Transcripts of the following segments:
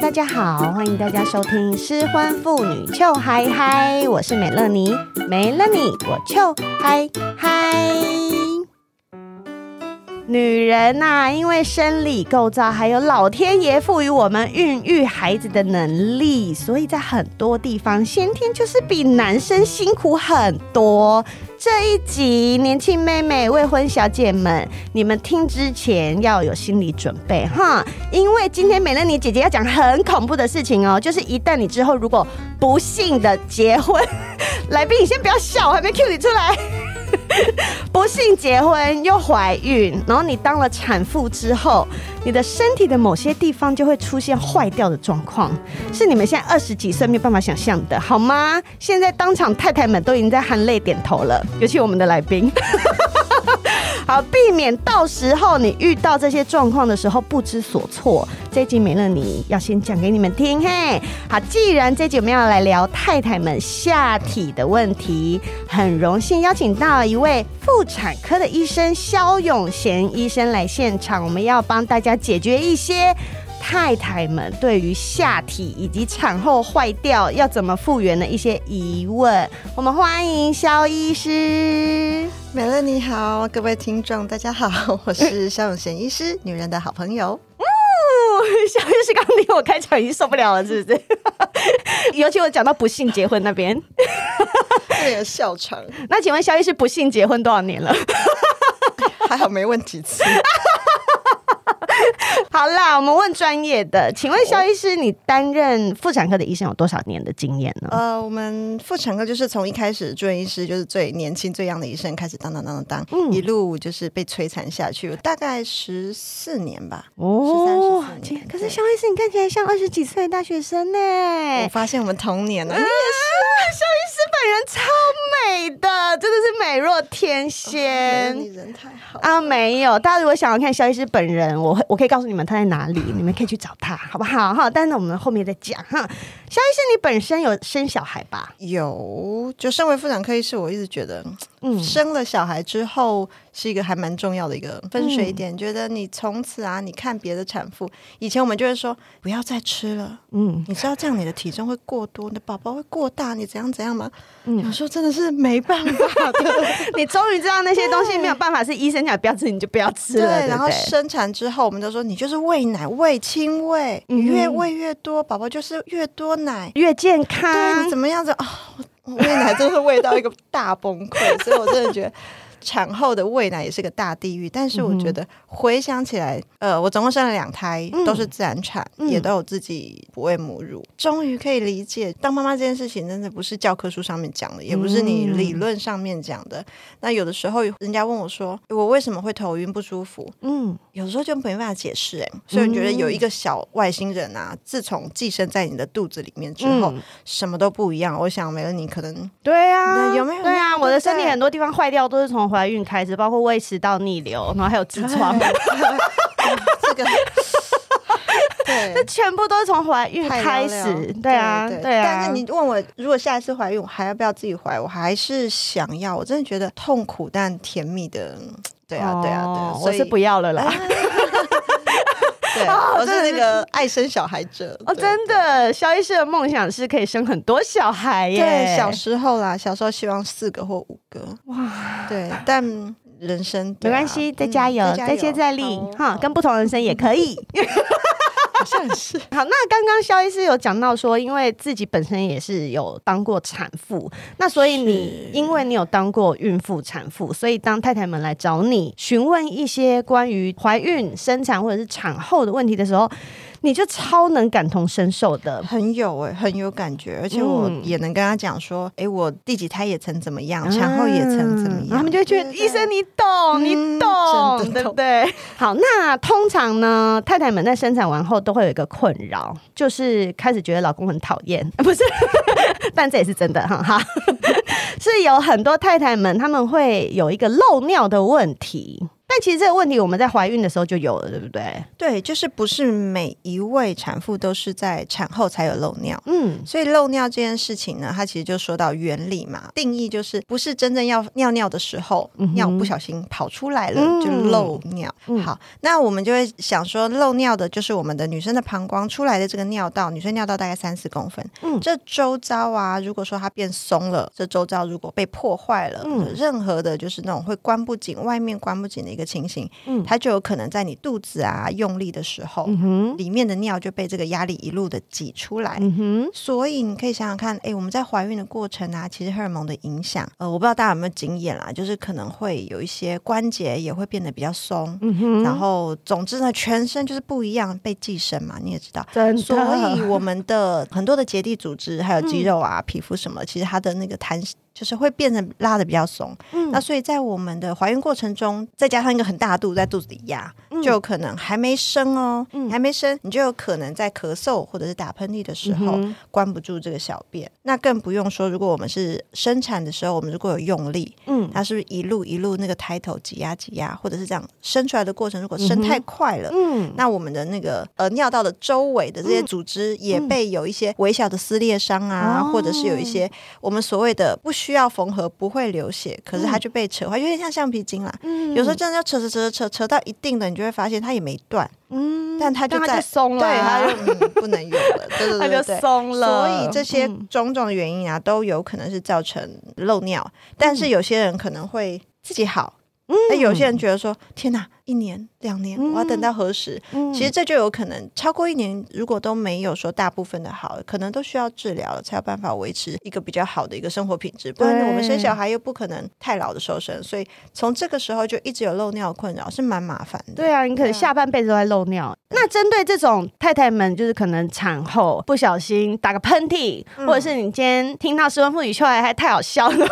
大家好，欢迎大家收听失婚妇女秋嗨嗨，我是美乐妮，没了你我秋嗨嗨。女人呐、啊，因为生理构造，还有老天爷赋予我们孕育孩子的能力，所以在很多地方先天就是比男生辛苦很多。这一集，年轻妹妹、未婚小姐们，你们听之前要有心理准备哈，因为今天美乐妮姐姐要讲很恐怖的事情哦，就是一旦你之后如果不幸的结婚，来宾你先不要笑，我还没 cue 你出来。不幸结婚又怀孕，然后你当了产妇之后，你的身体的某些地方就会出现坏掉的状况，是你们现在二十几岁没有办法想象的，好吗？现在当场太太们都已经在含泪点头了，尤其我们的来宾。好，避免到时候你遇到这些状况的时候不知所措。这集没了，你要先讲给你们听，嘿。好，既然这集我们要来聊太太们下体的问题，很荣幸邀请到一位妇产科的医生肖永贤医生来现场，我们要帮大家解决一些太太们对于下体以及产后坏掉要怎么复原的一些疑问。我们欢迎肖医师。美乐你好，各位听众大家好，我是肖永贤医师，女人的好朋友。哦，萧医师刚听我开场已经受不了了，是不是？尤其我讲到不幸结婚那边，那个笑场。那请问肖医师不幸结婚多少年了？还好没问几次。好啦，我们问专业的，请问肖医师，你担任妇产科的医生有多少年的经验呢？呃，我们妇产科就是从一开始住院医师，就是最年轻、最 young 的医生开始当当当当当，嗯、一路就是被摧残下去，大概十四年吧。哦。可是肖医师，你看起来像二十几岁的大学生呢。我发现我们同年了。你也是，萧医师本人超美的，真的是美若天仙。你人太好啊！没有，大家如果想要看肖医师本人，我会我可以告诉你们他在哪里，你们可以去找他，好不好？哈，但是我们后面再讲哈。萧医师，你本身有生小孩吧？有，就身为妇产科医师，我一直觉得，嗯，生了小孩之后是一个还蛮重要的一个分水点。嗯、觉得你从此啊，你看别的产妇，以前我们就会说不要再吃了，嗯，你知道这样你的体重会过多，你的宝宝会过大，你怎样怎样吗？嗯，有时候真的是没办法的。你终于知道那些东西没有办法是医生讲不要吃，你就不要吃了。对，对对，然后生产之后，我们都说你就是喂奶，喂亲喂，你越喂越多，宝宝就是越多。奶越健康，对，你怎么样子啊？我喂奶真的是喂到一个大崩溃，所以我真的觉得。产后的喂奶也是个大地狱，但是我觉得回想起来，呃，我总共生了两胎，都是自然产，嗯、也都有自己不喂母乳，终于可以理解当妈妈这件事情，真的不是教科书上面讲的，也不是你理论上面讲的。嗯、那有的时候人家问我说，我为什么会头晕不舒服？嗯，有时候就没办法解释，哎，所以我觉得有一个小外星人啊，自从寄生在你的肚子里面之后，嗯、什么都不一样。我想没了你可能对啊，有没有？对啊，我的身体很多地方坏掉都是从怀孕开始，包括胃食道逆流，然后还有痔疮，这个对，这全部都是从怀孕开始。对啊，对，对啊。但是你问我，如果下一次怀孕，我还要不要自己怀？我还是想要。我真的觉得痛苦但甜蜜的。对啊，对啊，对啊。我是不要了啦。对，我是那个爱生小孩者。哦，真的，肖医师的梦想是可以生很多小孩耶。对，小时候啦，小时候希望四个或五个。哇，对，但人生没关系，再加油，再接再厉，哈，跟不同人生也可以。好像是。好，那刚刚肖医师有讲到说，因为自己本身也是有当过产妇，那所以你因为你有当过孕妇、产妇，所以当太太们来找你询问一些关于怀孕、生产或者是产后的问题的时候，你就超能感同身受的，很有哎、欸，很有感觉，而且我也能跟他讲说，哎、嗯欸，我第几胎也曾怎么样，产后也曾怎么样，他们就会觉得医生你懂，嗯、你懂，对不对？好，那通常呢，太太们在生产完后都会有一个困扰，就是开始觉得老公很讨厌，不是，但这也是真的哈哈，是有很多太太们他们会有一个漏尿的问题。但其实这个问题我们在怀孕的时候就有了，对不对？对，就是不是每一位产妇都是在产后才有漏尿。嗯，所以漏尿这件事情呢，它其实就说到原理嘛，定义就是不是真正要尿尿的时候，嗯、尿不小心跑出来了、嗯、就漏尿。嗯、好，那我们就会想说，漏尿的就是我们的女生的膀胱出来的这个尿道，女生尿道大概三四公分。嗯，这周遭啊，如果说它变松了，这周遭如果被破坏了，嗯，任何的就是那种会关不紧、外面关不紧的一个情形，嗯，它就有可能在你肚子啊用力的时候，嗯哼，里面的尿就被这个压力一路的挤出来，嗯哼，所以你可以想想看，哎，我们在怀孕的过程啊，其实荷尔蒙的影响，呃，我不知道大家有没有经验啦，就是可能会有一些关节也会变得比较松，嗯哼，然后总之呢，全身就是不一样，被寄生嘛，你也知道，真的，所以我们的很多的结缔组织还有肌肉啊、嗯、皮肤什么，其实它的那个弹性。就是会变成拉的比较松，嗯，那所以在我们的怀孕过程中，再加上一个很大的肚子在肚子里压，嗯，就有可能还没生哦，嗯，还没生，你就有可能在咳嗽或者是打喷嚏的时候，嗯，关不住这个小便。那更不用说，如果我们是生产的时候，我们如果有用力，嗯，它是不是一路一路那个胎头挤压挤压，或者是这样生出来的过程，如果生太快了，嗯，那我们的那个呃尿道的周围的这些组织也被有一些微小的撕裂伤啊，嗯，或者是有一些我们所谓的不需要缝合。不会流血，可是它就被扯坏，有点像橡皮筋啦。嗯，有时候真的要扯扯扯扯扯到一定的，你就会发现它也没断。嗯，但它就在松了，对，它就、嗯、不能用了，对对对，它就松了。所以这些种种的原因啊，都有可能是造成漏尿。嗯、但是有些人可能会自己好，那、嗯、有些人觉得说：“天哪！”一年两年，我要等到何时？嗯、其实这就有可能超过一年，如果都没有说大部分的好，可能都需要治疗了，才有办法维持一个比较好的一个生活品质。不然我们生小孩又不可能太老的时候生，所以从这个时候就一直有漏尿困扰，是蛮麻烦的。对啊，你可能下半辈子都在漏尿。那针对这种太太们，就是可能产后不小心打个喷嚏，嗯、或者是你今天听到失婚妇女出来还太好笑了，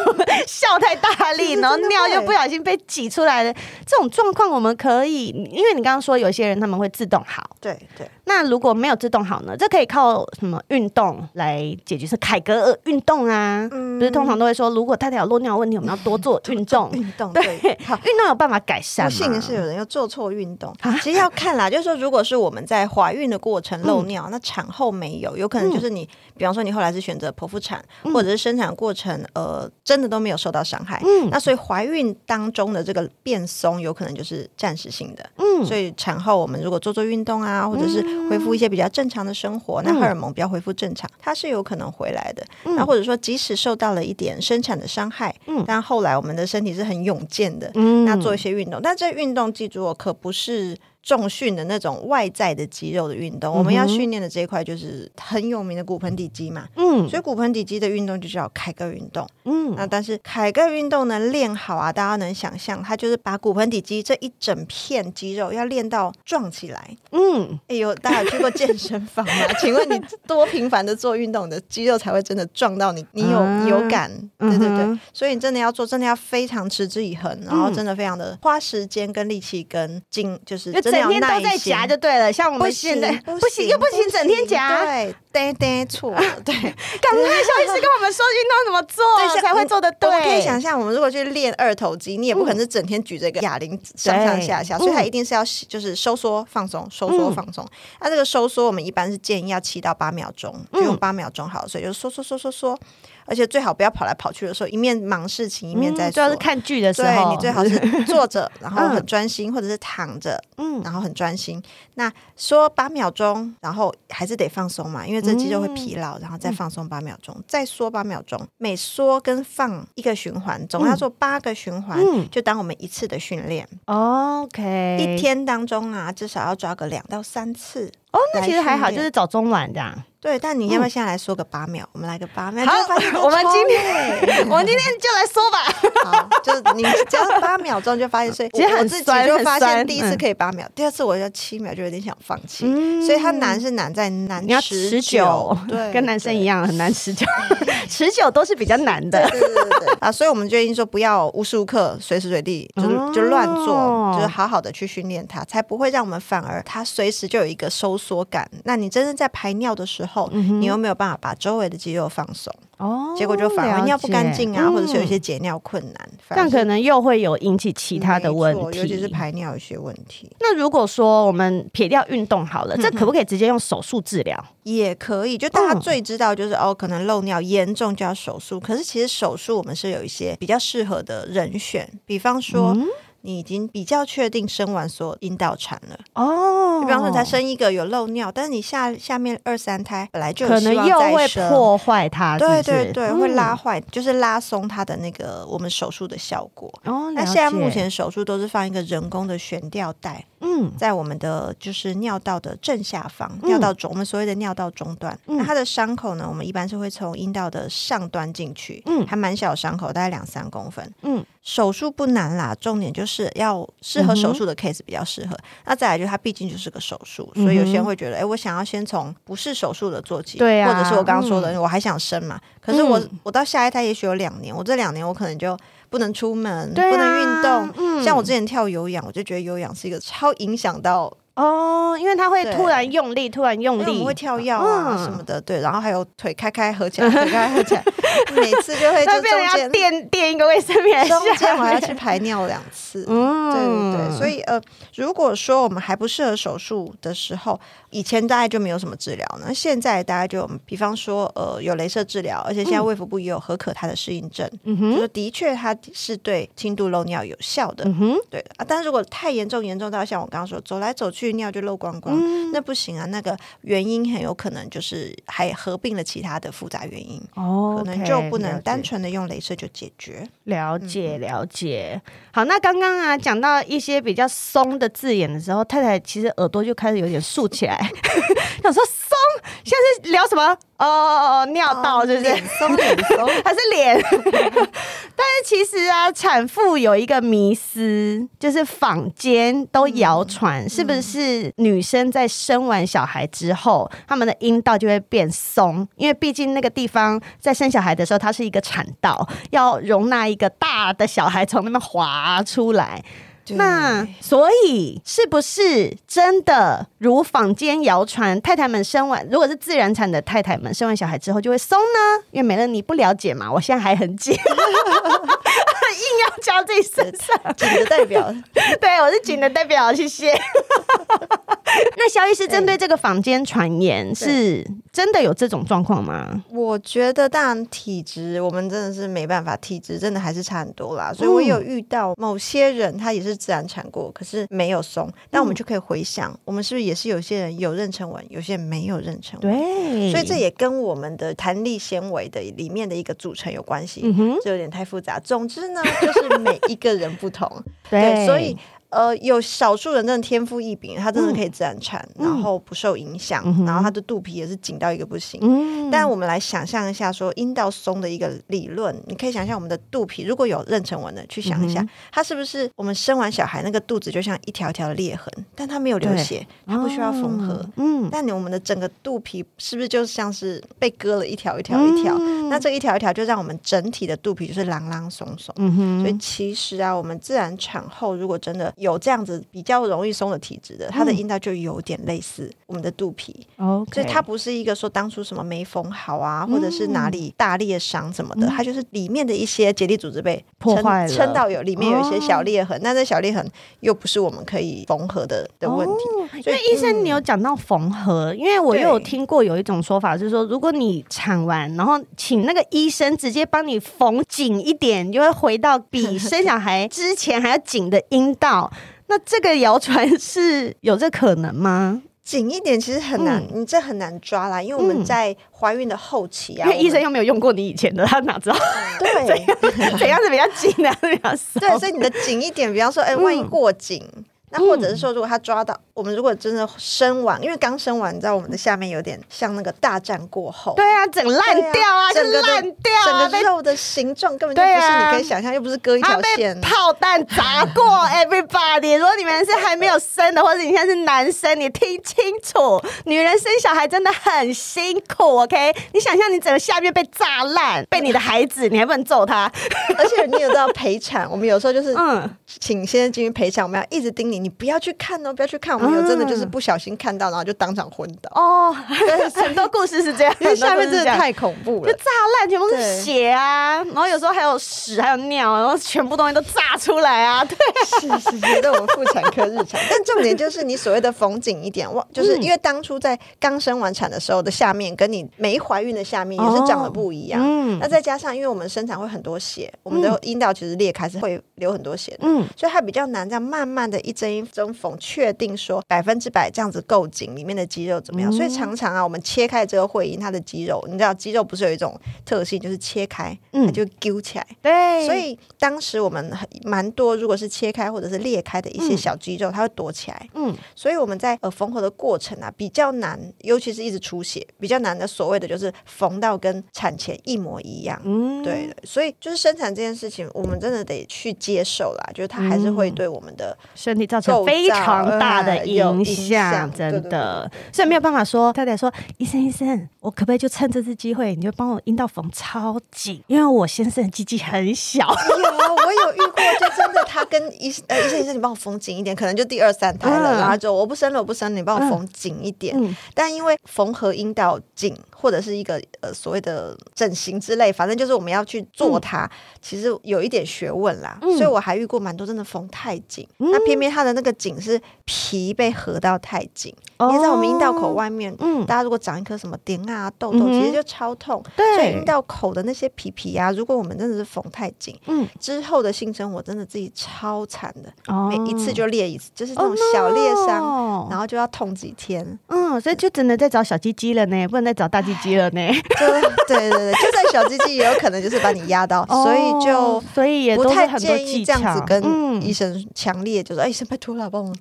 笑太大力，然后尿又不小心被挤出来的这种状况，我们。可以，因为你刚刚说有些人他们会自动好，对对。那如果没有自动好呢？这可以靠什么运动来解决？是凯格尔运动啊，嗯、不是通常都会说，如果太太有漏尿问题，我们要多做 运动。运动对，好，运动有办法改善吗？不幸的是，有人又做错运动。其实要看啦，就是说，如果是我们在怀孕的过程漏尿，嗯、那产后没有，有可能就是你，嗯、比方说你后来是选择剖腹产，嗯、或者是生产过程，呃，真的都没有受到伤害。嗯，那所以怀孕当中的这个变松，有可能就是暂时性的。嗯，所以产后我们如果做做运动啊，或者是恢复一些比较正常的生活，那荷尔蒙比较恢复正常，它是有可能回来的。那或者说，即使受到了一点生产的伤害，嗯，但后来我们的身体是很勇健的，嗯，那做一些运动，但这运动记住，可不是。重训的那种外在的肌肉的运动，嗯、我们要训练的这一块就是很有名的骨盆底肌嘛。嗯，所以骨盆底肌的运动就叫凯格运动。嗯，那但是凯格运动能练好啊，大家能想象，它就是把骨盆底肌这一整片肌肉要练到壮起来。嗯，哎呦，大家有去过健身房吗？请问你多频繁的做运动，你的肌肉才会真的壮到你，你有、啊、有感？对对对，嗯、所以你真的要做，真的要非常持之以恒，然后真的非常的花时间跟力气跟精，就是。整天都在夹就对了，像我们现在不行又不行，整天夹，对，对对错，对，赶快萧医师跟我们说运动怎么做才会做的对。我可以想象，我们如果去练二头肌，你也不可能是整天举这个哑铃上上下下，所以它一定是要就是收缩放松，收缩放松。那这个收缩，我们一般是建议要七到八秒钟，就用八秒钟好，所以就收缩收缩缩。而且最好不要跑来跑去的时候，一面忙事情，一面在主要是看剧的时候，对，你最好是 坐着，然后很专心，或者是躺着，嗯，然后很专心。那说八秒钟，然后还是得放松嘛，因为这肌肉会疲劳，然后再放松八秒钟，再缩八秒钟，每缩跟放一个循环，总要做八个循环，就当我们一次的训练。OK，一天当中啊，至少要抓个两到三次。哦，那其实还好，就是早中晚这样。对，但你要不要现在来说个八秒？嗯、我们来个八秒。好，我们今天 我们今天就来说吧。好，就是你只要八秒钟就发现，所以 其实我自己就发现第一次可以八秒，第二次我就七秒就有点想放弃。嗯、所以它难是难在难你要持久，对，跟男生一样很难持久，持久都是比较难的。对对对对啊！所以我们决定说不要无时无刻、随时随地就是就乱做，就是好好的去训练它，才不会让我们反而它随时就有一个收缩感。那你真正在排尿的时候。后，你又没有办法把周围的肌肉放松，哦，结果就反而尿不干净啊，或者是有一些解尿困难，但可能又会有引起其他的问题，尤其是排尿有些问题。那如果说我们撇掉运动好了，这可不可以直接用手术治疗？也可以，就大家最知道就是哦，可能漏尿严重就要手术。可是其实手术我们是有一些比较适合的人选，比方说。你已经比较确定生完所有阴道产了。哦，比方说你才生一个有漏尿，但是你下下面二三胎本来就有可能又会破坏它，对对对，会拉坏，就是拉松它的那个我们手术的效果。哦，那现在目前手术都是放一个人工的悬吊带，嗯，在我们的就是尿道的正下方，尿道中我们所谓的尿道中段。那它的伤口呢，我们一般是会从阴道的上端进去，嗯，还蛮小伤口，大概两三公分，嗯。手术不难啦，重点就是要适合手术的 case 比较适合。嗯、那再来就是它毕竟就是个手术，所以有些人会觉得，哎、我想要先从不是手术的做起，对啊，或者是我刚刚说的，嗯、我还想生嘛。可是我、嗯、我到下一胎也许有两年，我这两年我可能就不能出门，啊、不能运动。嗯、像我之前跳有氧，我就觉得有氧是一个超影响到。哦，因为他会突然用力，突然用力，我们会跳药啊什么的，嗯、对，然后还有腿开开合起来，腿开开合起来，每次就会就中间要垫垫一个卫生棉，中间我要去排尿两次，嗯，对对对，所以呃，如果说我们还不适合手术的时候。以前大概就没有什么治疗呢，现在大概就比方说，呃，有镭射治疗，而且现在卫福部也有核可它的适应症，嗯哼，就是的确它是对轻度漏尿有效的，嗯哼，对啊。但如果太严重，严重到像我刚刚说，走来走去尿就漏光光，嗯、那不行啊。那个原因很有可能就是还合并了其他的复杂原因，哦，可能就不能单纯的用镭射就解决。了解了解。好，那刚刚啊讲到一些比较松的字眼的时候，太太其实耳朵就开始有点竖起来。想说松，现在是聊什么？哦，尿道是不是？松脸松还 是脸？但是其实啊，产妇有一个迷思，就是坊间都谣传，是不是女生在生完小孩之后，她们的阴道就会变松？因为毕竟那个地方在生小孩的时候，它是一个产道，要容纳一个大的小孩从那边滑出来。对那所以是不是真的如坊间谣传，太太们生完，如果是自然产的太太们生完小孩之后就会松呢？因为美乐你不了解嘛，我现在还很紧，硬要交自己身上紧的代表，对，我是紧的代表，谢谢。那萧医师针对这个坊间传言，是真的有这种状况吗？我觉得当然体质，我们真的是没办法，体质真的还是差很多啦。所以我有遇到某些人，他也是自然产过，可是没有松。那我们就可以回想，我们是不是也是有些人有妊娠纹，有些人没有妊娠纹？对，所以这也跟我们的弹力纤维的里面的一个组成有关系。这有点太复杂。总之呢，就是每一个人不同。对，对，所以。呃，有少数人真的天赋异禀，他真的可以自然产，嗯、然后不受影响，嗯、然后他的肚皮也是紧到一个不行。嗯、但我们来想象一下，说阴道松的一个理论，你可以想象我们的肚皮如果有妊娠纹的，去想一下，嗯、它是不是我们生完小孩那个肚子就像一条条的裂痕，但它没有流血，对它不需要缝合。嗯，但你我们的整个肚皮是不是就像是被割了一条一条一条？嗯、那这一条一条就让我们整体的肚皮就是朗朗松松。嗯哼，所以其实啊，我们自然产后如果真的有这样子比较容易松的体质的，他的阴道就有点类似我们的肚皮，哦、所以它不是一个说当初什么没缝好啊，嗯、或者是哪里大裂伤什么的，嗯、它就是里面的一些结缔组织被破坏了，撑到有里面有一些小裂痕，那这、哦、小裂痕又不是我们可以缝合的的问题。哦、所以医生，你有讲到缝合，因为我又有听过有一种说法，就是说如果你产完，然后请那个医生直接帮你缝紧一点，你就会回到比生小孩之前还要紧的阴道。那这个谣传是有这可能吗？紧一点其实很难，嗯、你这很难抓啦，因为我们在怀孕的后期啊，因为医生又没有用过你以前的，他哪知道？对，怎样是比较紧的，比较松？对，所以你的紧一点，比方说，哎，万一过紧。嗯那或者是说，如果他抓到我们，如果真的生完，因为刚生完，你知道我们的下面有点像那个大战过后，对啊，整烂掉啊，整个烂掉，整个肉的形状根本就不是你可以想象，又不是割一条线，炮弹砸过。Everybody，如果你们是还没有生的，或者你现在是男生，你听清楚，女人生小孩真的很辛苦。OK，你想象你整个下面被炸烂，被你的孩子，你还不能揍他，而且你也知道陪产，我们有时候就是嗯，请先生进去陪产，我们要一直盯你。你不要去看哦，不要去看。我们有真的就是不小心看到，然后就当场昏倒。哦，对，很多故事是这样，因为下面真的太恐怖了，就炸烂，全部是血啊，然后有时候还有屎，还有尿，然后全部东西都炸出来啊。对，是是，觉得我们妇产科日常。但重点就是你所谓的缝紧一点，哇，就是因为当初在刚生完产的时候的下面，跟你没怀孕的下面也是长得不一样。嗯，那再加上因为我们生产会很多血，我们的阴道其实裂开是会流很多血的，嗯，所以它比较难这样慢慢的一针。针缝确定说百分之百这样子够紧，里面的肌肉怎么样？嗯、所以常常啊，我们切开这个会阴，它的肌肉，你知道肌肉不是有一种特性，就是切开它就揪起来。对，所以当时我们蛮多，如果是切开或者是裂开的一些小肌肉，嗯、它会躲起来。嗯，所以我们在呃缝合的过程啊比较难，尤其是一直出血比较难的，所谓的就是缝到跟产前一模一样。嗯，对的，所以就是生产这件事情，我们真的得去接受啦，就是它还是会对我们的身体造成。非常大的影响，真的，所以没有办法说太太说，医生医生，我可不可以就趁这次机会，你就帮我阴道缝超紧，因为我先生的鸡鸡很小。有啊，我有遇过，就真的他跟医呃医生医生，你帮我缝紧一点，可能就第二三胎了，嗯、然后就我不生了，我不生了，你帮我缝紧一点。嗯、但因为缝合阴道紧或者是一个呃所谓的整形之类，反正就是我们要去做它，嗯、其实有一点学问啦。嗯、所以我还遇过蛮多真的缝太紧，嗯、那偏偏他的那个。紧是皮被合到太紧，你知道我们阴道口外面，嗯，大家如果长一颗什么点啊痘痘，其实就超痛。对，所以阴道口的那些皮皮啊，如果我们真的是缝太紧，嗯，之后的性生活真的自己超惨的，每一次就裂一次，就是那种小裂伤，然后就要痛几天。嗯，所以就只能再找小鸡鸡了呢，不能再找大鸡鸡了呢。就对对对，就算小鸡鸡也有可能就是把你压到，所以就所以也不太建议这样子跟医生强烈就说，哎，医生拜托了，帮我。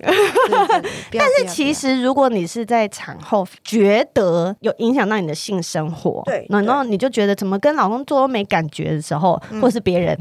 但是其实，如果你是在产后觉得有影响到你的性生活，对，然后你就觉得怎么跟老公做都没感觉的时候，或是别人，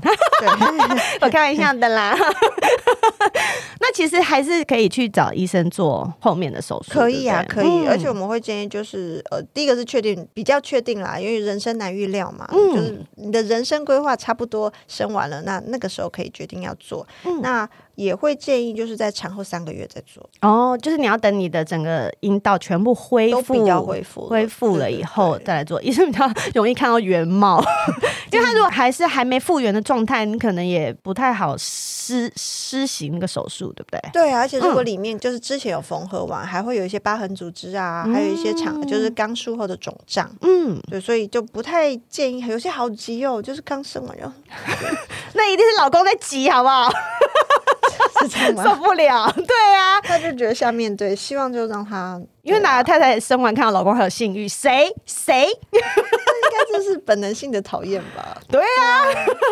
我开玩笑的啦。那其实还是可以去找医生做后面的手术，可以啊，可以。而且我们会建议，就是呃，第一个是确定比较确定啦，因为人生难预料嘛，就是你的人生规划差不多生完了，那那个时候可以决定要做。那也会建议就是在产后三个月再做哦，就是你要等你的整个阴道全部恢复、比较恢复、恢复了以后再来做，医生比较 容易看到原貌。因为他如果还是还没复原的状态，你可能也不太好施施行那个手术，对不对？对啊，而且如果里面就是之前有缝合完，还会有一些疤痕组织啊，还有一些长就是刚术后的肿胀，嗯，对，所以就不太建议。有些好急哦，就是刚生完就，那一定是老公在急，好不好？受不了，对啊，他就觉得下面对，希望就让他，因为哪个太太生完看到老公还有性欲，谁谁，应该就是本能性的讨厌吧？对啊，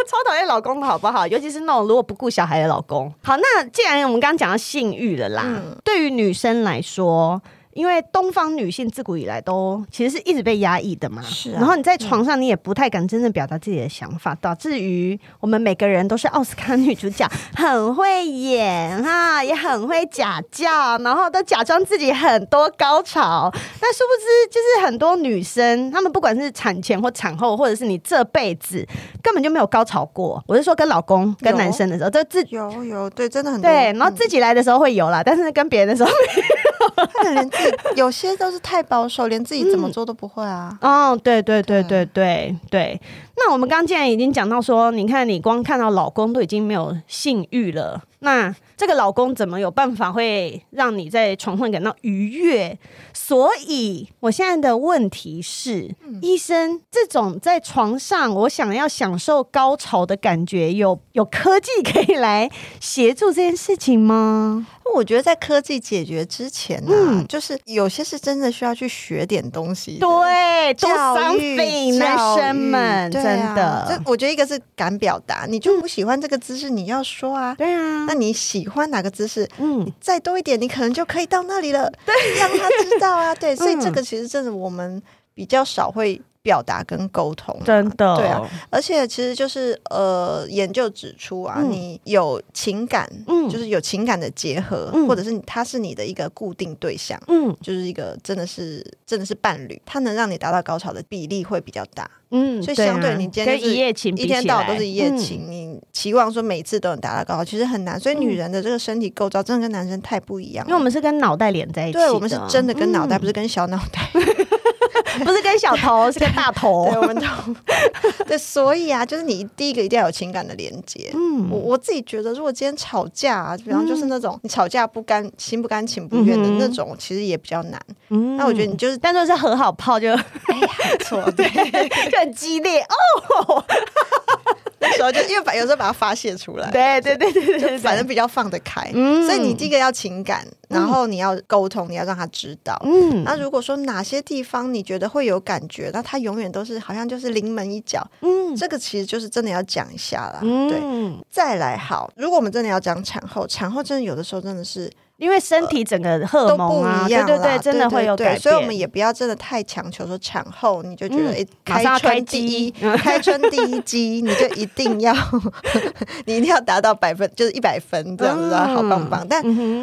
超讨厌老公的好不好？尤其是那种如果不顾小孩的老公。好，那既然我们刚刚讲到性欲了啦，嗯、对于女生来说。因为东方女性自古以来都其实是一直被压抑的嘛，是啊。然后你在床上你也不太敢真正表达自己的想法，导致于我们每个人都是奥斯卡女主角，很会演哈，也很会假叫，然后都假装自己很多高潮。但殊不知，就是很多女生，她们不管是产前或产后，或者是你这辈子根本就没有高潮过。我是说跟老公、跟男生的时候，这自有有对，真的很多对。然后自己来的时候会有啦，但是跟别人的时候没有。连自己有些都是太保守，连自己怎么做都不会啊。嗯、哦，对对对对对对。那我们刚刚既然已经讲到说，你看你光看到老公都已经没有性欲了，那这个老公怎么有办法会让你在床上感到愉悦？所以我现在的问题是，嗯、医生，这种在床上我想要享受高潮的感觉，有有科技可以来协助这件事情吗？我觉得在科技解决之前呢、啊，嗯、就是有些是真的需要去学点东西。对，教育男生们，真的，这我觉得一个是敢表达，你就不喜欢这个姿势，你要说啊。对啊，那你喜欢哪个姿势？嗯，再多一点，你可能就可以到那里了。对，让他知道啊。对，所以这个其实真的我们比较少会。表达跟沟通、啊，真的。对啊，而且其实就是呃，研究指出啊，嗯、你有情感，嗯，就是有情感的结合，嗯、或者是他是你的一个固定对象，嗯，就是一个真的是真的是伴侣，他能让你达到高潮的比例会比较大，嗯，所以相对你今天就是一夜情，一天到晚都是一夜情，嗯、你期望说每次都能达到高潮，其实很难。所以女人的这个身体构造真的跟男生太不一样，因为我们是跟脑袋连在一起，对，我们是真的跟脑袋，嗯、不是跟小脑袋。不是跟小头，是跟大头。对，我们头。对，所以啊，就是你第一个一定要有情感的连接。嗯，我我自己觉得，如果今天吵架啊，比方就是那种你吵架不甘心不甘情不愿的那种，其实也比较难。嗯，那我觉得你就是，但是和好泡就哎呀，错，对，就很激烈哦。那时候就因为把有时候把它发泄出来，对对对对对，反正比较放得开。嗯，所以你第一个要情感，然后你要沟通，你要让他知道。嗯，那如果说哪些地方你觉得会有感觉，那他永远都是好像就是临门一脚。嗯，这个其实就是真的要讲一下啦。嗯，对。再来好，如果我们真的要讲产后，产后真的有的时候真的是。因为身体整个荷尔蒙啊，对对对，真的会有改变，所以我们也不要真的太强求说产后你就觉得哎，开春第一，开春第一击，你就一定要，你一定要达到百分，就是一百分这样子啊，好棒棒。但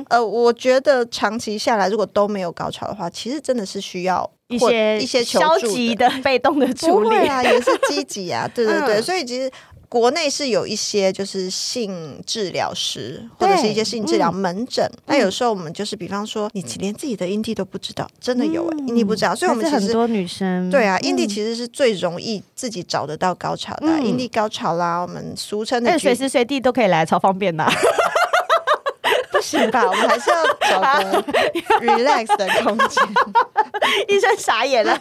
呃，我觉得长期下来，如果都没有高潮的话，其实真的是需要一些一些消极的、被动的处理啊，也是积极啊，对对对，所以其实。国内是有一些就是性治疗师或者是一些性治疗门诊，那有时候我们就是比方说，你连自己的阴蒂都不知道，真的有哎，阴蒂不知道，所以我们其实很多女生对啊，阴蒂其实是最容易自己找得到高潮的，阴蒂高潮啦，我们俗称的随时随地都可以来，超方便的。是吧？我们还是要找个 relax 的空间。医生傻眼了。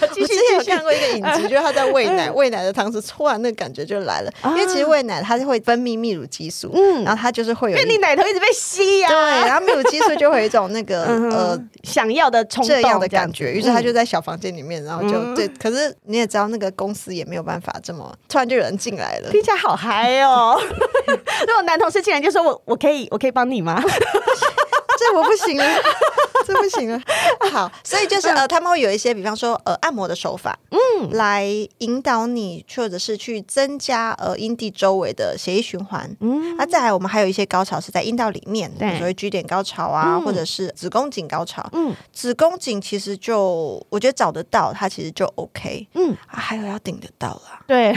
我之前有看过一个影集，就是他在喂奶，喂奶的同时，突然那个感觉就来了。因为其实喂奶它是会分泌泌乳激素，嗯，然后它就是会有，因为你奶头一直被吸呀，对，然后泌乳激素就会有一种那个呃想要的冲动这样的感觉。于是他就在小房间里面，然后就对。可是你也知道，那个公司也没有办法这么突然就有人进来了，听起来好嗨哦。如果男同事进来就说我我可以我可以帮你吗？这我不行了，这不行了。好，所以就是呃，他们会有一些，比方说呃，按摩的手法，嗯，来引导你，或者是去增加呃阴蒂周围的血液循环。嗯，那、啊、再来，我们还有一些高潮是在阴道里面，对，比如说 G 点高潮啊，嗯、或者是子宫颈高潮。嗯，子宫颈其实就我觉得找得到，它其实就 OK。嗯，啊，还有要顶得到啦。对。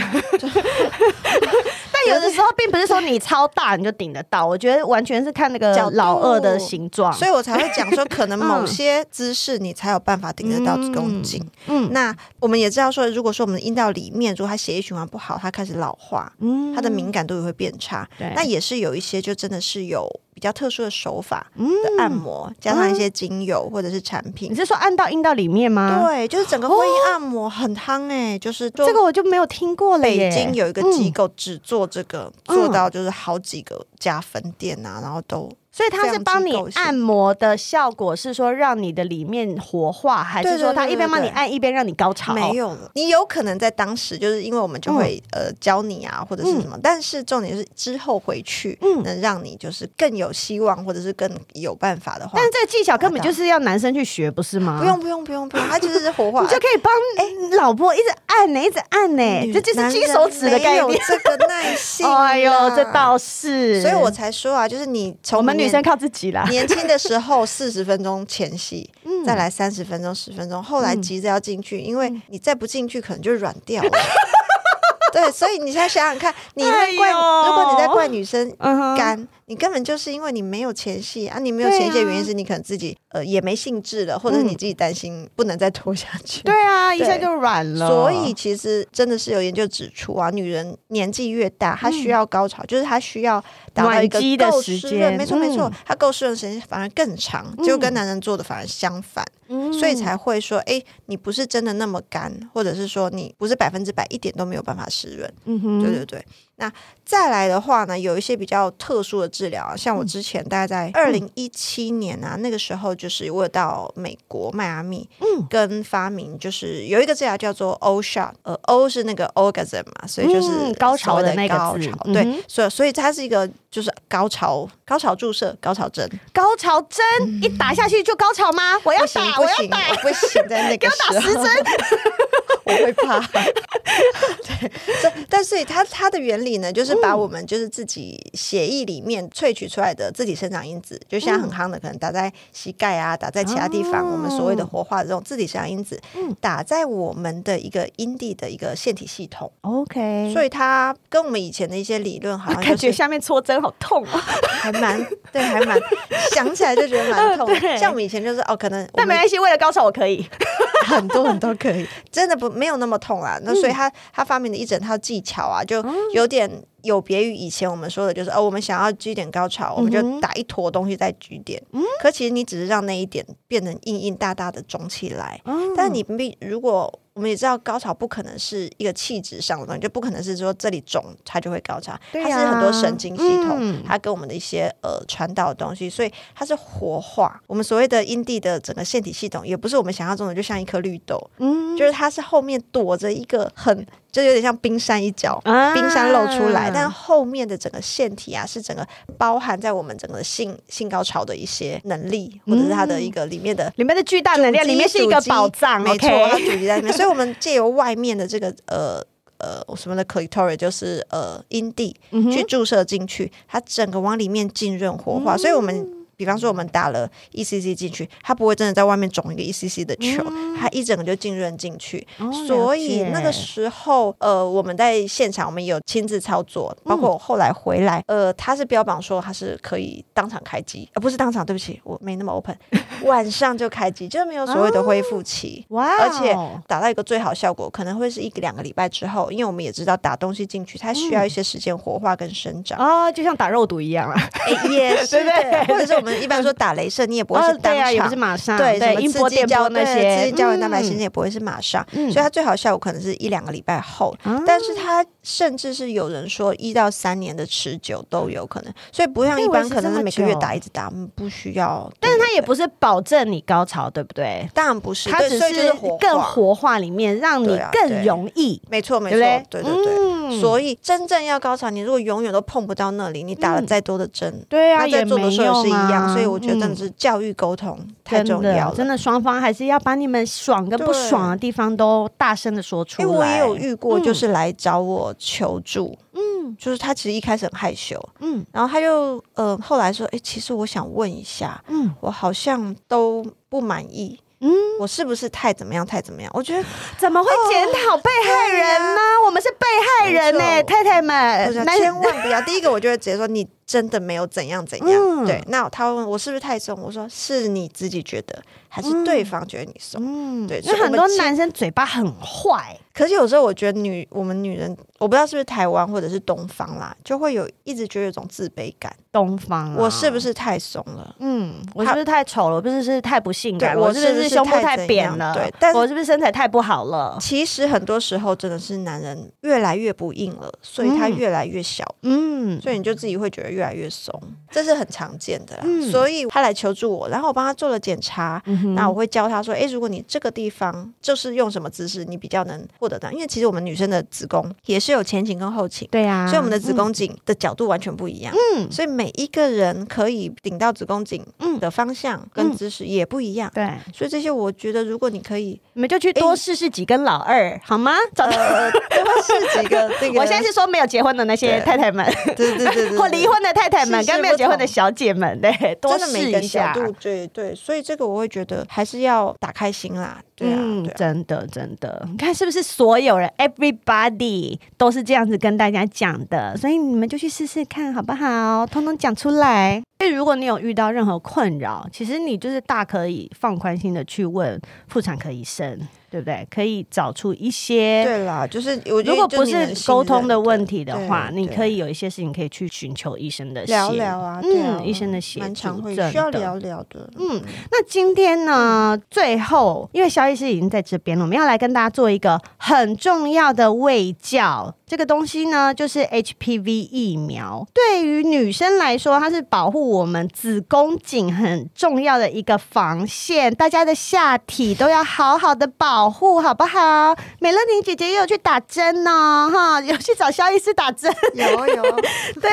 有的时候并不是说你超大你就顶得到，我觉得完全是看那个老二的形状，所以我才会讲说，可能某些姿势你才有办法顶得到子宫颈。嗯，那我们也知道说，如果说我们的阴道里面，如果它血液循环不好，它开始老化，嗯，它的敏感度也会变差。对，那也是有一些就真的是有。比较特殊的手法的按摩，加上一些精油或者是产品。你是说按到阴道里面吗？对，就是整个婚姻按摩很夯哎，就是这个我就没有听过了。北京有一个机构只做这个，做到就是好几个家分店啊，然后都。所以它是帮你按摩的效果，是说让你的里面活化，还是说它一边帮你按一边让你高潮？没有了，你有可能在当时就是因为我们就会呃教你啊，或者是什么，但是重点是之后回去能让你就是更有希望，或者是更有办法的话。但是这个技巧根本就是要男生去学，不是吗？不用不用不用不用，它就是活化，你就可以帮哎老婆一直按呢，一直按呢，这就是金手指的概念。这个耐心，哎呦，这倒是，所以我才说啊，就是你从我们女生靠自己啦。年轻的时候四十分钟前戏，嗯、再来三十分钟、十分钟，后来急着要进去，嗯、因为你再不进去，可能就软掉了。对，所以你现在想想看，你在怪，如果你在怪女生干。你根本就是因为你没有前戏啊！你没有前戏的原因是你可能自己呃也没兴致了，或者你自己担心不能再拖下去。对啊，一下就软了。所以其实真的是有研究指出啊，女人年纪越大，她需要高潮，就是她需要达到一个够湿润。没错没错，它够湿润的时间反而更长，就跟男人做的反而相反。所以才会说，哎，你不是真的那么干，或者是说你不是百分之百一点都没有办法湿润。嗯哼，对对对。那再来的话呢，有一些比较特殊的治疗啊，像我之前大概在二零一七年啊，嗯、那个时候就是我有到美国迈阿密，嗯，跟发明就是有一个治疗叫做 O shot，呃，O 是那个 orgasm 嘛，所以就是高潮的那个高潮，对，嗯、所以所以它是一个就是高潮高潮注射高潮针，高潮针、嗯、一打下去就高潮吗？我要打，不行，我要打，不行，在那 个时候给我打十针，我会怕。对，但但是它它的原理。呢，就是把我们就是自己血液里面萃取出来的自己生长因子，嗯、就像很夯的，可能打在膝盖啊，打在其他地方，哦、我们所谓的活化的这种自己生长因子，嗯、打在我们的一个阴蒂的一个腺体系统。OK，所以它跟我们以前的一些理论好像、就是、感觉下面戳针好痛啊，还蛮对，还蛮想起来就觉得蛮痛。呃、像我们以前就是哦，可能但没关系，为了高潮我可以很多很多可以，真的不没有那么痛啦。那所以他他发明的一整套技巧啊，就有点。有别于以前我们说的，就是哦，我们想要 G 点高潮，我们就打一坨东西在 G 点。嗯，可其实你只是让那一点变成硬硬大大的肿起来。嗯，但你必如果。我们也知道高潮不可能是一个气质上的东西，就不可能是说这里肿它就会高潮，它是很多神经系统，嗯、它跟我们的一些呃传导的东西，所以它是活化。我们所谓的阴蒂的整个腺体系统，也不是我们想象中的，就像一颗绿豆，嗯，就是它是后面躲着一个很，就有点像冰山一角，啊、冰山露出来，但后面的整个腺体啊，是整个包含在我们整个性性高潮的一些能力，或者是它的一个里面的、嗯、里面的巨大能量，里面是一个宝藏，没错，它聚集在里面，所以。我们借由外面的这个呃呃什么的 clitoris 就是呃阴蒂去注射进去，它整个往里面浸润活化，所以我们。比方说，我们打了 ECC 进去，它不会真的在外面肿一个 ECC 的球，嗯、它一整个就浸润进去。哦、所以那个时候，呃，我们在现场，我们有亲自操作，包括我后来回来，呃，他是标榜说他是可以当场开机，而不是当场，对不起，我没那么 open，晚上就开机，就是没有所谓的恢复期。哇、哦！而且打到一个最好效果，可能会是一个两个礼拜之后，因为我们也知道打东西进去，它需要一些时间活化跟生长啊、哦，就像打肉毒一样啊，也是的，或者是我们。一般说打雷射，你也不会是当场，哦、也不是马上，对，什么刺激胶那些，刺激胶原蛋白其实也不会是马上，嗯、所以它最好效果可能是一两个礼拜后，嗯、但是它甚至是有人说一到三年的持久都有可能，所以不像一般可能是每个月打一直打，不需要。但是它也不是保证你高潮，对不对？当然不是，它只是更活化里面，让你更容易。没错，没错，对对对。嗯、所以真正要高潮，你如果永远都碰不到那里，你打了再多的针，对啊，那在做的时候是一样。所以我觉得真的是教育沟通太重要了，真的双方还是要把你们爽跟不爽的地方都大声的说出来。因为我也有遇过，就是来找我求助，嗯，就是他其实一开始很害羞，嗯，然后他就呃后来说，哎，其实我想问一下，嗯，我好像都不满意。嗯，我是不是太怎么样？太怎么样？我觉得怎么会检讨被害人呢？哦啊、我们是被害人呢、欸，太太们，千万不要。第一个，我就会直接说你。真的没有怎样怎样，嗯、对。那他问我是不是太重，我说是你自己觉得，还是对方觉得你松？嗯，对。所以很多男生嘴巴很坏，可是有时候我觉得女我们女人，我不知道是不是台湾或者是东方啦，就会有一直觉得有种自卑感。东方、啊，我是不是太松了？嗯，我是不是太丑了？我是不是太不性感？我是不是胸部太扁了？对，但我是不是身材太不好了？其实很多时候真的是男人越来越不硬了，所以他越来越小。嗯，所以你就自己会觉得。越来越松，这是很常见的啦。嗯、所以他来求助我，然后我帮他做了检查。嗯、哼那我会教他说：“诶，如果你这个地方就是用什么姿势，你比较能获得到？因为其实我们女生的子宫也是有前倾跟后倾，对呀、啊。所以我们的子宫颈的角度完全不一样。嗯，所以每一个人可以顶到子宫颈的方向跟姿势也不一样。对、嗯，所以这些我觉得，如果你可以，你们就去多试试几根老二，好吗？找到呃，多试几个。这个，我现在是说没有结婚的那些太太们，对对对对，或离婚的。太太们跟没有结婚的小姐们，对，多试一下。对对，所以这个我会觉得还是要打开心啦。对啊，嗯、对啊，真的真的，你看是不是所有人，everybody 都是这样子跟大家讲的？所以你们就去试试看好不好？通通讲出来。所以如果你有遇到任何困扰，其实你就是大可以放宽心的去问妇产科医生。对不对？可以找出一些。对啦，就是我如果不是沟通的问题的话，你可以有一些事情可以去寻求医生的聊聊啊，嗯，医生的协会需要聊聊的。嗯，那今天呢，嗯、最后因为肖医师已经在这边了，我们要来跟大家做一个很重要的卫教。这个东西呢，就是 HPV 疫苗。对于女生来说，它是保护我们子宫颈很重要的一个防线。大家的下体都要好好的保护，好不好？美乐婷姐姐也有去打针呢，哈，有去找肖医师打针。有有，对，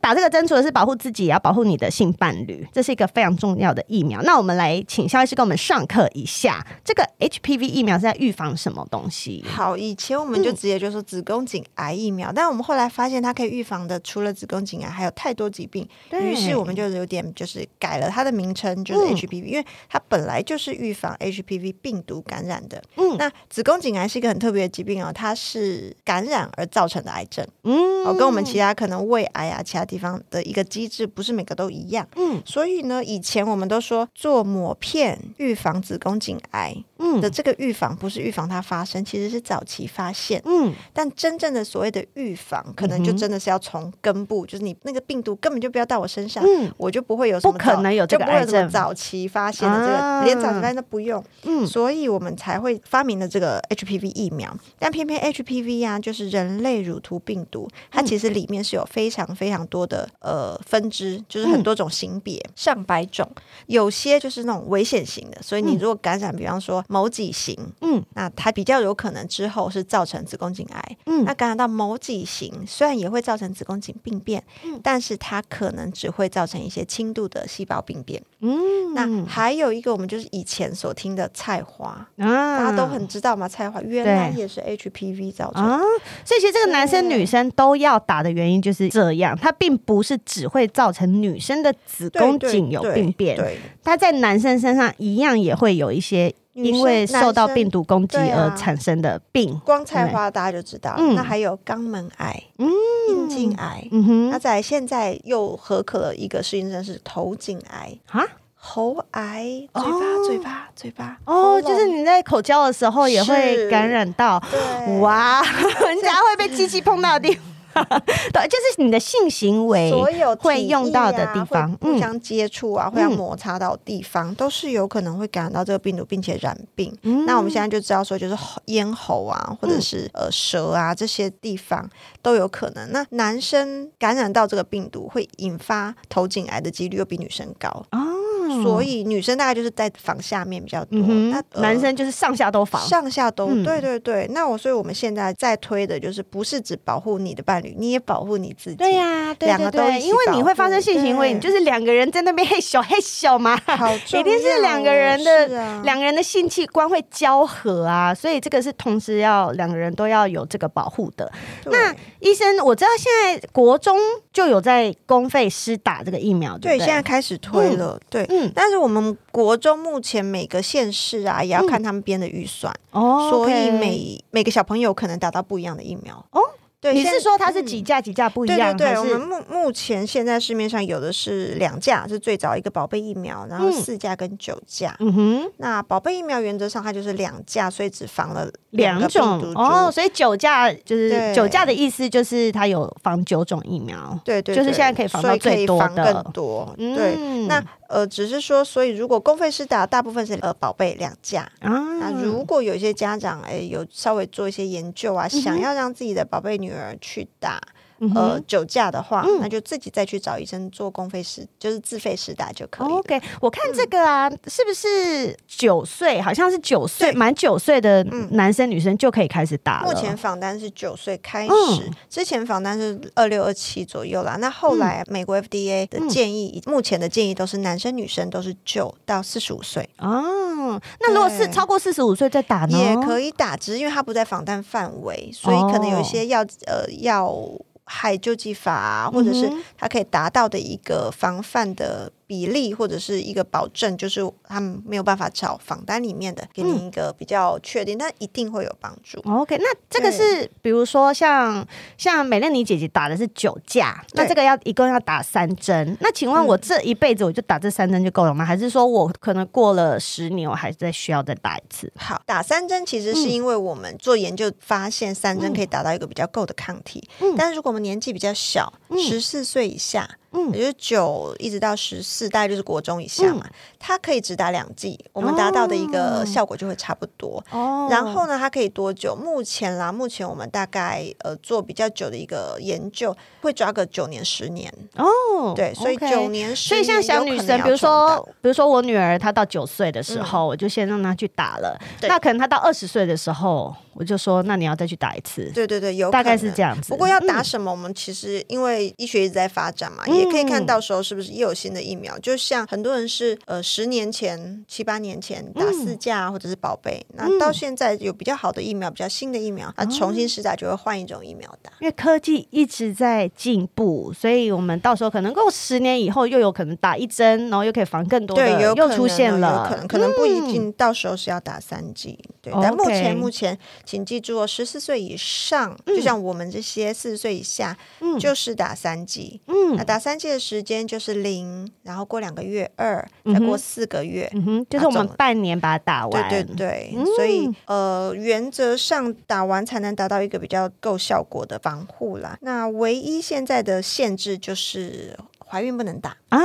打这个针除了是保护自己，也要保护你的性伴侣。这是一个非常重要的疫苗。那我们来请肖医师给我们上课一下，这个 HPV 疫苗是在预防什么东西？好，以前我们就直接就说子宫颈。癌疫苗，但我们后来发现它可以预防的，除了子宫颈癌，还有太多疾病。于是我们就有点就是改了它的名称，就是 HPV，、嗯、因为它本来就是预防 HPV 病毒感染的。嗯，那子宫颈癌是一个很特别的疾病哦，它是感染而造成的癌症。嗯，哦，跟我们其他可能胃癌啊，其他地方的一个机制不是每个都一样。嗯，所以呢，以前我们都说做抹片预防子宫颈癌。嗯，的这个预防不是预防它发生，其实是早期发现。嗯，但真正的所谓的预防，可能就真的是要从根部，就是你那个病毒根本就不要到我身上，嗯，我就不会有什么，不可能有这个癌症。早期发现的这个，连早期发现都不用。嗯，所以我们才会发明了这个 HPV 疫苗。但偏偏 HPV 啊，就是人类乳突病毒，它其实里面是有非常非常多的呃分支，就是很多种型别，上百种，有些就是那种危险型的。所以你如果感染，比方说。某几型，嗯，那它比较有可能之后是造成子宫颈癌，嗯，那感染到某几型，虽然也会造成子宫颈病变，嗯，但是它可能只会造成一些轻度的细胞病变，嗯，那还有一个我们就是以前所听的菜花，啊，大家都很知道嘛，菜花原来也是 HPV 造成的，啊，所以其实这个男生女生都要打的原因就是这样，它并不是只会造成女生的子宫颈有病变，对，它在男生身上一样也会有一些。因为受到病毒攻击而产生的病，啊、光菜花大家就知道。嗯、那还有肛门癌、阴茎、嗯、癌，嗯、哼那在现在又合可了一个实验是头颈癌啊，喉癌，嘴巴、哦、嘴巴嘴巴哦，就是你在口交的时候也会感染到，对哇，人家会被机器碰到的地方。对，就是你的性行为所有会用到的地方，互相接触啊，互相摩擦到的地方，都是有可能会感染到这个病毒，并且染病。嗯、那我们现在就知道说，就是咽喉啊，或者是呃舌啊这些地方都有可能。那男生感染到这个病毒，会引发头颈癌的几率又比女生高啊。所以女生大概就是在房下面比较多，那男生就是上下都防，上下都对对对。那我所以我们现在在推的就是不是只保护你的伴侣，你也保护你自己。对呀，两个都因为你会发生性行为，你就是两个人在那边嘿咻嘿咻嘛，一定是两个人的两个人的性器官会交合啊，所以这个是同时要两个人都要有这个保护的。那医生，我知道现在国中就有在公费施打这个疫苗，对，现在开始推了，对。但是我们国中目前每个县市啊，也要看他们编的预算哦，嗯、所以每每个小朋友可能打到不一样的疫苗。哦。对，你是说它是几价几价不一样？对对对，我们目目前现在市面上有的是两价，是最早一个宝贝疫苗，然后四价跟九价。嗯哼，那宝贝疫苗原则上它就是两价，所以只防了两种哦，所以九价就是对九价的意思就是它有防九种疫苗。对，对对，就是现在可以防到最多的更多。嗯、对，那。呃，只是说，所以如果公费施打，大部分是呃宝贝两价啊。那如果有一些家长哎，有稍微做一些研究啊，嗯、想要让自己的宝贝女女儿去打。呃，酒驾的话，那就自己再去找医生做公费施，就是自费施打就可以。OK，我看这个啊，是不是九岁？好像是九岁，满九岁的男生女生就可以开始打了。目前访单是九岁开始，之前访单是二六二七左右啦。那后来美国 FDA 的建议，目前的建议都是男生女生都是九到四十五岁。哦，那如果是超过四十五岁再打呢？也可以打，只是因为它不在访单范围，所以可能有一些要呃要。害救济法，或者是它可以达到的一个防范的比例或者是一个保证，就是他们没有办法找访单里面的给你一个比较确定，嗯、但一定会有帮助。OK，那这个是比如说像像美乐妮姐姐打的是九价，那这个要一共要打三针。那请问我这一辈子我就打这三针就够了吗？还是说我可能过了十年我还是再需要再打一次？好，打三针其实是因为我们做研究发现三针可以达到一个比较够的抗体。嗯，但是如果我们年纪比较小，十四岁以下。嗯，也就是九一直到十四，大概就是国中以下嘛，它可以只打两剂，我们达到的一个效果就会差不多。哦，然后呢，它可以多久？目前啦，目前我们大概呃做比较久的一个研究，会抓个九年十年。哦，对，所以九年十年，所以像小女生，比如说比如说我女儿她到九岁的时候，我就先让她去打了。那可能她到二十岁的时候，我就说那你要再去打一次。对对对，有大概是这样子。不过要打什么，我们其实因为医学一直在发展嘛。也可以看到时候是不是又有新的疫苗？嗯、就像很多人是呃十年前、七八年前打四价或者是宝贝，嗯、那到现在有比较好的疫苗、比较新的疫苗，重新施打就会换一种疫苗打。因为科技一直在进步，所以我们到时候可能够十年以后又有可能打一针，然后又可以防更多的。对，有又出现了，有可能可能不一定到时候是要打三剂。嗯、对，但目前目前，请记住哦，十四岁以上，嗯、就像我们这些四十岁以下，嗯、就是打三剂。嗯，那打三。三剂的时间就是零，然后过两个月二，再过四个月，嗯哼，就是我们半年把它打完。对对对，嗯、所以呃，原则上打完才能达到一个比较够效果的防护啦。那唯一现在的限制就是。怀孕不能打啊，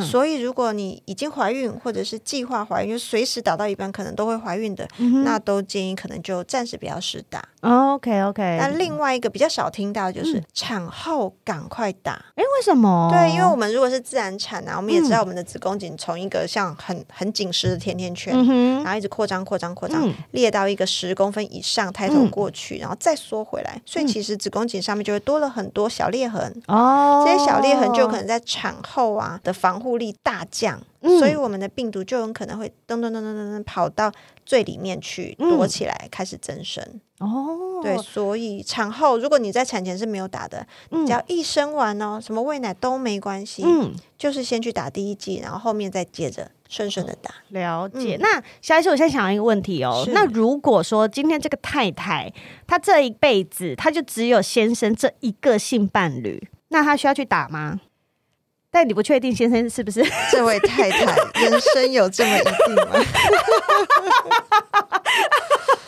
所以如果你已经怀孕或者是计划怀孕，就随时打到一半可能都会怀孕的，嗯、那都建议可能就暂时不要试打。哦、OK OK。那另外一个比较少听到就是、嗯、产后赶快打，哎，为什么？对，因为我们如果是自然产啊，我们也知道我们的子宫颈从一个像很很紧实的甜甜圈，嗯、然后一直扩张扩张扩张，嗯、裂到一个十公分以上，抬头过去，嗯、然后再缩回来，所以其实子宫颈上面就会多了很多小裂痕。哦，这些小裂痕就可能在产后啊的防护力大降，嗯、所以我们的病毒就有可能会噔噔噔噔噔噔跑到最里面去躲起来，开始增生。哦、嗯，对，所以产后如果你在产前是没有打的，嗯、只要一生完哦，什么喂奶都没关系，嗯，就是先去打第一剂，然后后面再接着顺顺的打。了解。嗯、那下一次我现在想一个问题哦，那如果说今天这个太太她这一辈子她就只有先生这一个性伴侣，那她需要去打吗？但你不确定先生是不是 这位太太？人生有这么一定吗？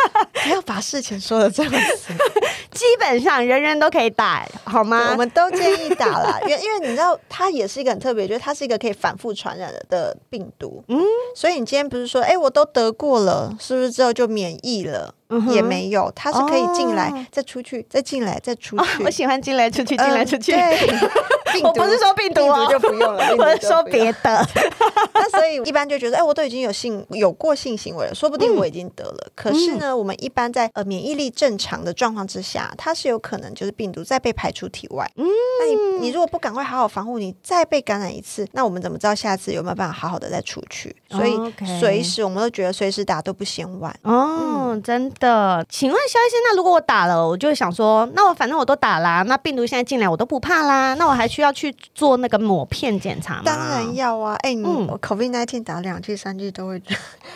不要把事情说的这么死。基本上人人都可以打，好吗？我们都建议打了，因为因为你知道，它也是一个很特别，就是它是一个可以反复传染的的病毒。嗯，所以你今天不是说，哎，我都得过了，是不是之后就免疫了？也没有，它是可以进来再出去，再进来再出去。我喜欢进来出去，进来出去。对，我不是说病毒就不用了，我是说别的。那所以一般就觉得，哎，我都已经有性有过性行为了，说不定我已经得了。可是呢，我们一般在呃免疫力正常的状况之下，它是有可能就是病毒再被排出体外。嗯，那你你如果不赶快好好防护，你再被感染一次，那我们怎么知道下次有没有办法好好的再出去？所以随时我们都觉得随时打都不嫌晚。哦，真的。的，请问肖医生，那如果我打了，我就会想说，那我反正我都打啦，那病毒现在进来我都不怕啦，那我还需要去做那个抹片检查吗？当然要啊，哎、欸，你 COVID-19 打两剂、三剂都会，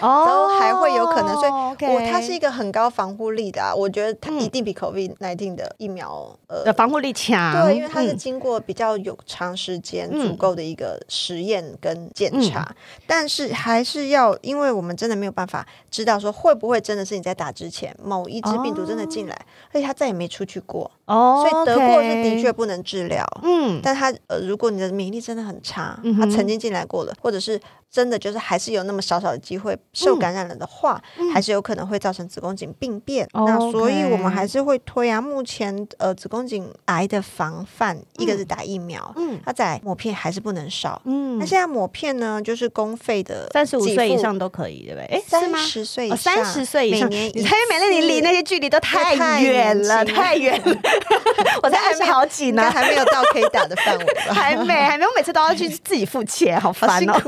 哦，都还会有可能，所以我它是一个很高防护力的啊，我觉得它一定比 COVID-19 的疫苗、嗯、呃防护力强，对，因为它是经过比较有长时间、足够的一个实验跟检查，嗯、但是还是要，因为我们真的没有办法知道说会不会真的是你在打之前。某一只病毒真的进来，哦、而且他再也没出去过，哦、所以得过是的确不能治疗。嗯，但它呃，如果你的免疫力真的很差，嗯、哼他曾经进来过了，或者是。真的就是还是有那么少少的机会受感染了的话，嗯、还是有可能会造成子宫颈病变。嗯、那所以我们还是会推啊。目前呃子宫颈癌的防范，嗯、一个是打疫苗，嗯，它在抹片还是不能少。嗯，那现在抹片呢，就是公费的，三十五岁以上都可以，对不对？哎，三十岁以上，三十岁以上，每年你还有美乐你离那些距离都太远了，太远了。我才二十好几呢，还没有到可以打的范围吧？还没，还没有，我每次都要去自己付钱，好烦哦。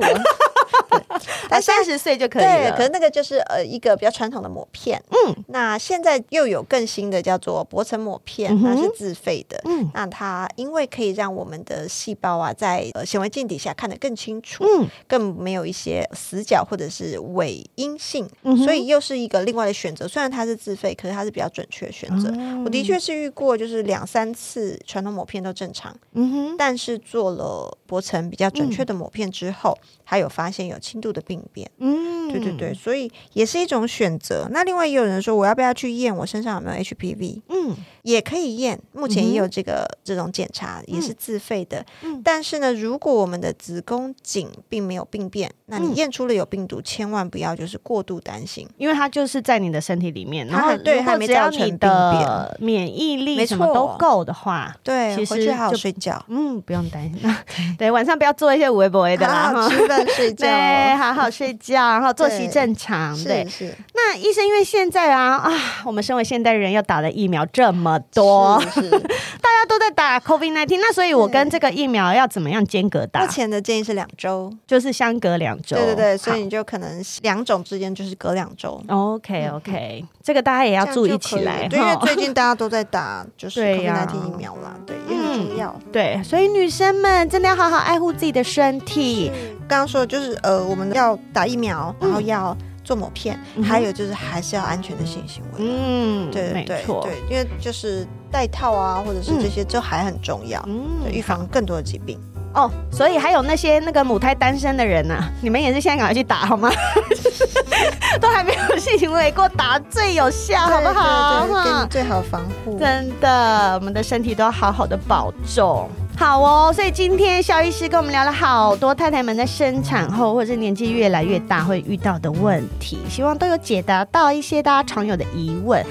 但三十岁就可以了。对，可是那个就是呃一个比较传统的抹片。嗯，那现在又有更新的叫做薄层抹片，那是自费的。嗯，那它因为可以让我们的细胞啊在呃显微镜底下看得更清楚，嗯，更没有一些死角或者是伪阴性，所以又是一个另外的选择。虽然它是自费，可是它是比较准确的选择。我的确是遇过，就是两三次传统抹片都正常，嗯哼，但是做了薄层比较准确的抹片之后，还有发现有轻度的病变。嗯，对对对，所以也是一种选择。那另外也有人说，我要不要去验我身上有没有 HPV？嗯，也可以验，目前也有这个这种检查，也是自费的。嗯，但是呢，如果我们的子宫颈并没有病变，那你验出了有病毒，千万不要就是过度担心，因为它就是在你的身体里面，然后对，它没造成病变，免疫力什么都够的话，对，其实就好好睡觉，嗯，不用担心。对，晚上不要做一些微博的啦，吃饭睡 觉，对，好好睡觉，然后作息正常。对，是。那医生，因为现在啊啊，我们身为现代人，要打的疫苗这么多，是，大家都在打 COVID-19，那所以我跟这个疫苗要怎么样间隔打？目前的建议是两周，就是相隔两周。对对对，所以你就可能两种之间就是隔两周。OK OK，这个大家也要注意起来，对，因为最近大家都在打就是 COVID-19 疫苗啦，对，也很重要。对，所以女生们真的要好好爱护自己的身体。刚刚说的就是呃，我们要打疫苗，然后要做某片，还有就是还是要安全的性行为。嗯，对对对对，因为就是戴套啊，或者是这些，就还很重要，嗯，预防更多的疾病。哦，所以还有那些那个母胎单身的人呢，你们也是现在赶快去打好吗？都还没有性行为过，打最有效，好不好？给你最好防护。真的，我们的身体都要好好的保重。好哦，所以今天肖医师跟我们聊了好多太太们在生产后或者是年纪越来越大会遇到的问题，希望都有解答到一些大家常有的疑问。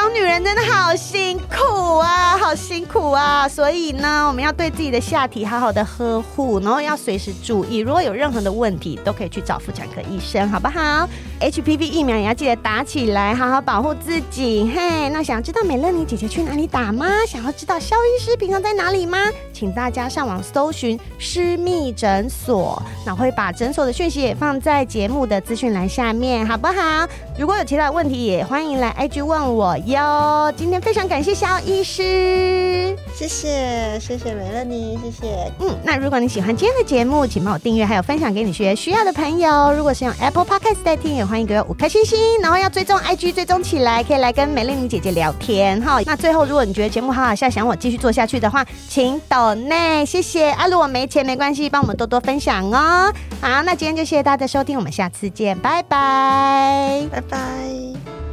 当女人真的好辛苦啊，好辛苦啊！所以呢，我们要对自己的下体好好的呵护，然后要随时注意，如果有任何的问题，都可以去找妇产科医生，好不好？HPV 疫苗也要记得打起来，好好保护自己。嘿，那想知道美乐妮姐姐去哪里打吗？想要知道肖医师平常在哪里吗？请大家上网搜寻私密诊所，那会把诊所的讯息也放在节目的资讯栏下面，好不好？如果有其他的问题，也欢迎来 IG 问我。哟，今天非常感谢肖医师，谢谢谢谢美乐妮，谢谢。嗯，那如果你喜欢今天的节目，请帮我订阅，还有分享给你学需要的朋友。如果是用 Apple Podcast 在听，也欢迎给我五颗星星，然后要追踪 IG 追踪起来，可以来跟美丽玲姐姐聊天哈。那最后，如果你觉得节目好好笑，想我继续做下去的话，请抖内，谢谢。啊，如果没钱没关系，帮我们多多分享哦。好，那今天就谢谢大家的收听，我们下次见，拜拜，拜拜。